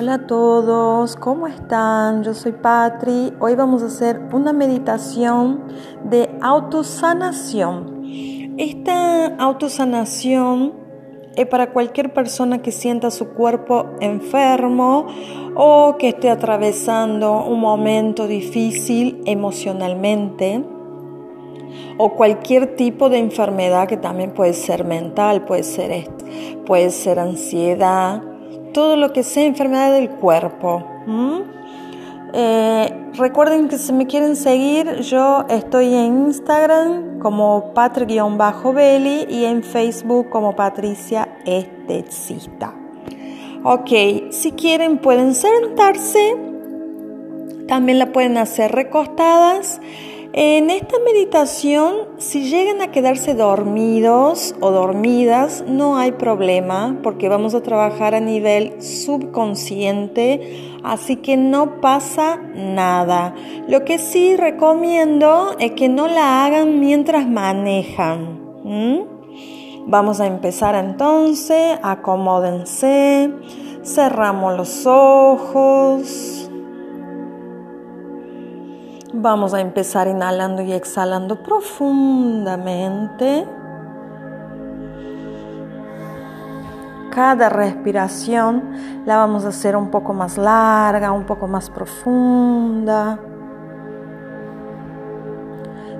Hola a todos, ¿cómo están? Yo soy Patri. Hoy vamos a hacer una meditación de autosanación. Esta autosanación es para cualquier persona que sienta su cuerpo enfermo o que esté atravesando un momento difícil emocionalmente o cualquier tipo de enfermedad que también puede ser mental, puede ser, puede ser ansiedad todo lo que sea enfermedad del cuerpo. Eh, recuerden que si me quieren seguir, yo estoy en Instagram como patri-belly y en Facebook como Patricia Estecista. Ok, si quieren pueden sentarse, también la pueden hacer recostadas en esta meditación, si llegan a quedarse dormidos o dormidas, no hay problema porque vamos a trabajar a nivel subconsciente, así que no pasa nada. Lo que sí recomiendo es que no la hagan mientras manejan. Vamos a empezar entonces, acomódense, cerramos los ojos. Vamos a empezar inhalando y exhalando profundamente. Cada respiración la vamos a hacer un poco más larga, un poco más profunda.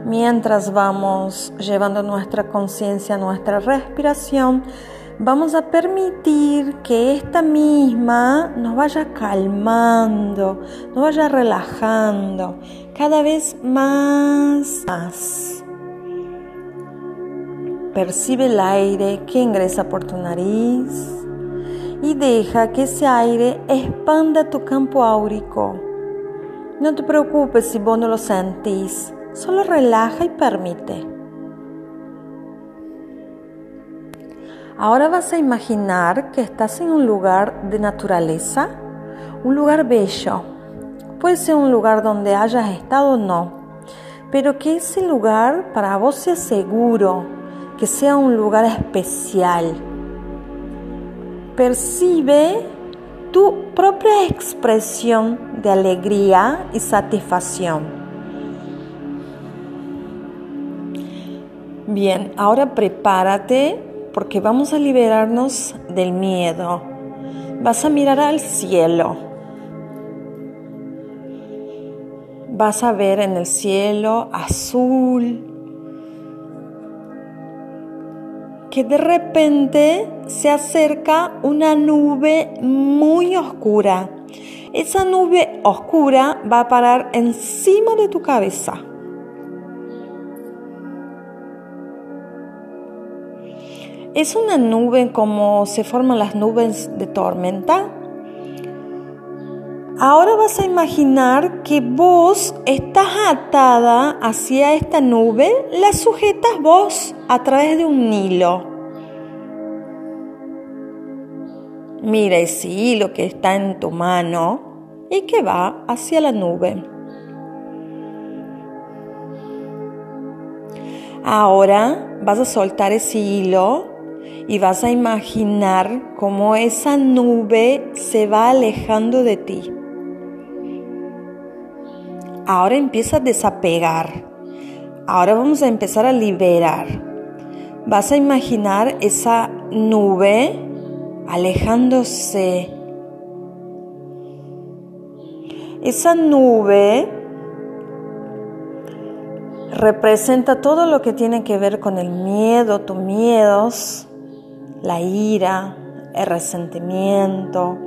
Mientras vamos llevando nuestra conciencia a nuestra respiración, vamos a permitir que esta misma nos vaya calmando, nos vaya relajando cada vez más, más. Percibe el aire que ingresa por tu nariz y deja que ese aire expanda tu campo áurico. No te preocupes si vos no lo sentís, solo relaja y permite. Ahora vas a imaginar que estás en un lugar de naturaleza, un lugar bello. Puede ser un lugar donde hayas estado o no, pero que ese lugar para vos sea seguro, que sea un lugar especial. Percibe tu propia expresión de alegría y satisfacción. Bien, ahora prepárate porque vamos a liberarnos del miedo. Vas a mirar al cielo. Vas a ver en el cielo azul que de repente se acerca una nube muy oscura. Esa nube oscura va a parar encima de tu cabeza. Es una nube como se forman las nubes de tormenta. Ahora vas a imaginar que vos estás atada hacia esta nube, la sujetas vos a través de un hilo. Mira ese hilo que está en tu mano y que va hacia la nube. Ahora vas a soltar ese hilo y vas a imaginar cómo esa nube se va alejando de ti. Ahora empieza a desapegar. Ahora vamos a empezar a liberar. Vas a imaginar esa nube alejándose. Esa nube representa todo lo que tiene que ver con el miedo, tus miedos, la ira, el resentimiento,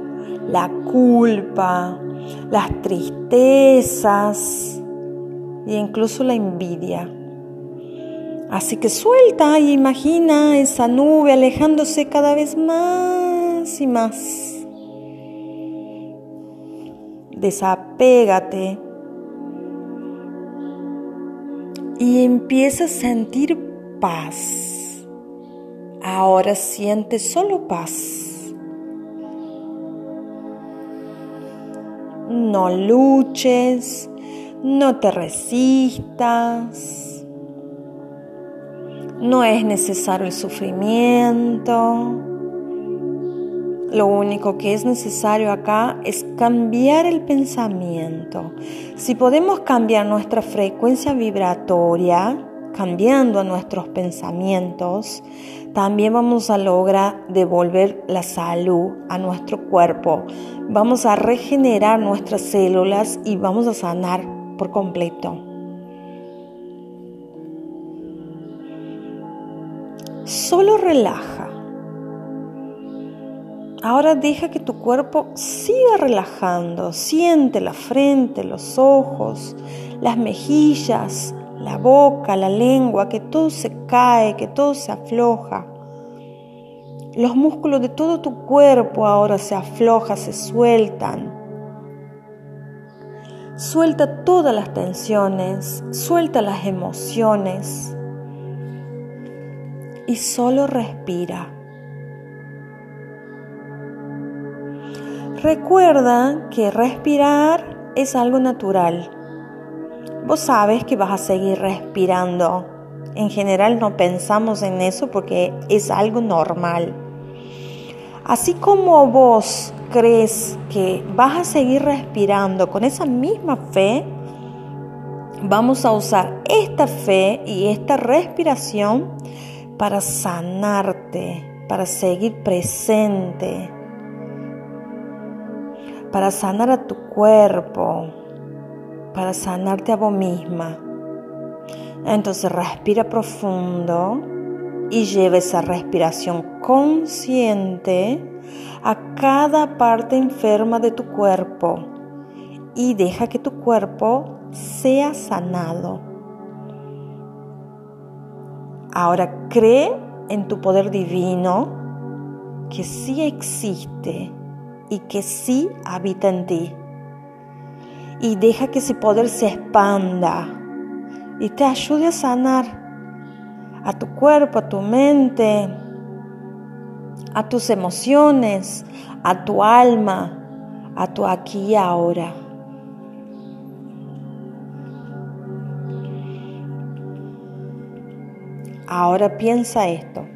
la culpa, las tristezas e incluso la envidia. Así que suelta y imagina esa nube alejándose cada vez más y más. Desapégate y empieza a sentir paz. Ahora siente solo paz. No luches, no te resistas. No es necesario el sufrimiento. lo único que es necesario acá es cambiar el pensamiento. Si podemos cambiar nuestra frecuencia vibratoria, cambiando nuestros pensamientos, también vamos a lograr devolver la salud a nuestro cuerpo. Vamos a regenerar nuestras células y vamos a sanar por completo. Solo relaja. Ahora deja que tu cuerpo siga relajando. Siente la frente, los ojos, las mejillas, la boca, la lengua, que todo se cae, que todo se afloja. Los músculos de todo tu cuerpo ahora se aflojan, se sueltan. Suelta todas las tensiones, suelta las emociones y solo respira. Recuerda que respirar es algo natural vos sabes que vas a seguir respirando. En general no pensamos en eso porque es algo normal. Así como vos crees que vas a seguir respirando con esa misma fe, vamos a usar esta fe y esta respiración para sanarte, para seguir presente, para sanar a tu cuerpo, para sanarte a vos misma. Entonces respira profundo y lleva esa respiración consciente a cada parte enferma de tu cuerpo y deja que tu cuerpo sea sanado. Ahora cree en tu poder divino que sí existe y que sí habita en ti y deja que ese poder se expanda y te ayude a sanar a tu cuerpo, a tu mente, a tus emociones, a tu alma, a tu aquí y ahora. Ahora piensa esto.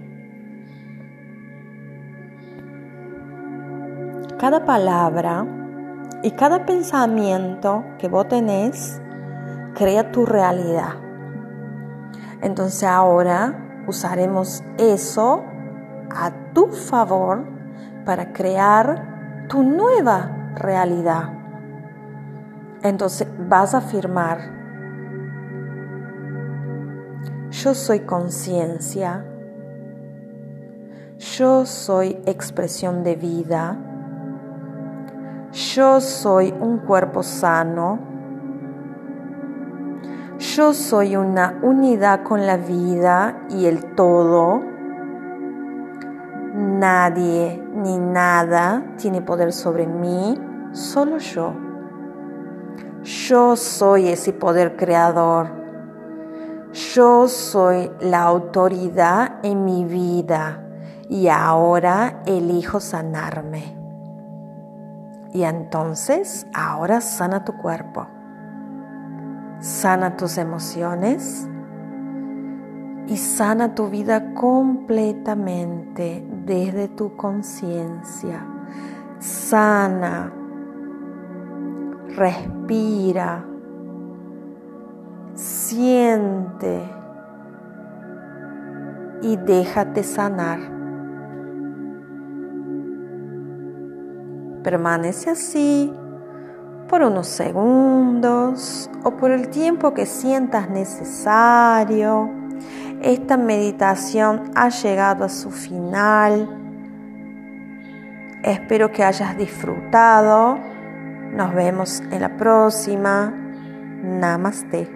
Cada palabra y cada pensamiento que vos tenés crea tu realidad. Entonces ahora usaremos eso a tu favor para crear tu nueva realidad. Entonces vas a afirmar, yo soy conciencia, yo soy expresión de vida, yo soy un cuerpo sano. Yo soy una unidad con la vida y el todo. Nadie ni nada tiene poder sobre mí, solo yo. Yo soy ese poder creador. Yo soy la autoridad en mi vida y ahora elijo sanarme. Y entonces ahora sana tu cuerpo, sana tus emociones y sana tu vida completamente desde tu conciencia. Sana, respira, siente y déjate sanar. Permanece así por unos segundos o por el tiempo que sientas necesario. Esta meditación ha llegado a su final. Espero que hayas disfrutado. Nos vemos en la próxima. Namaste.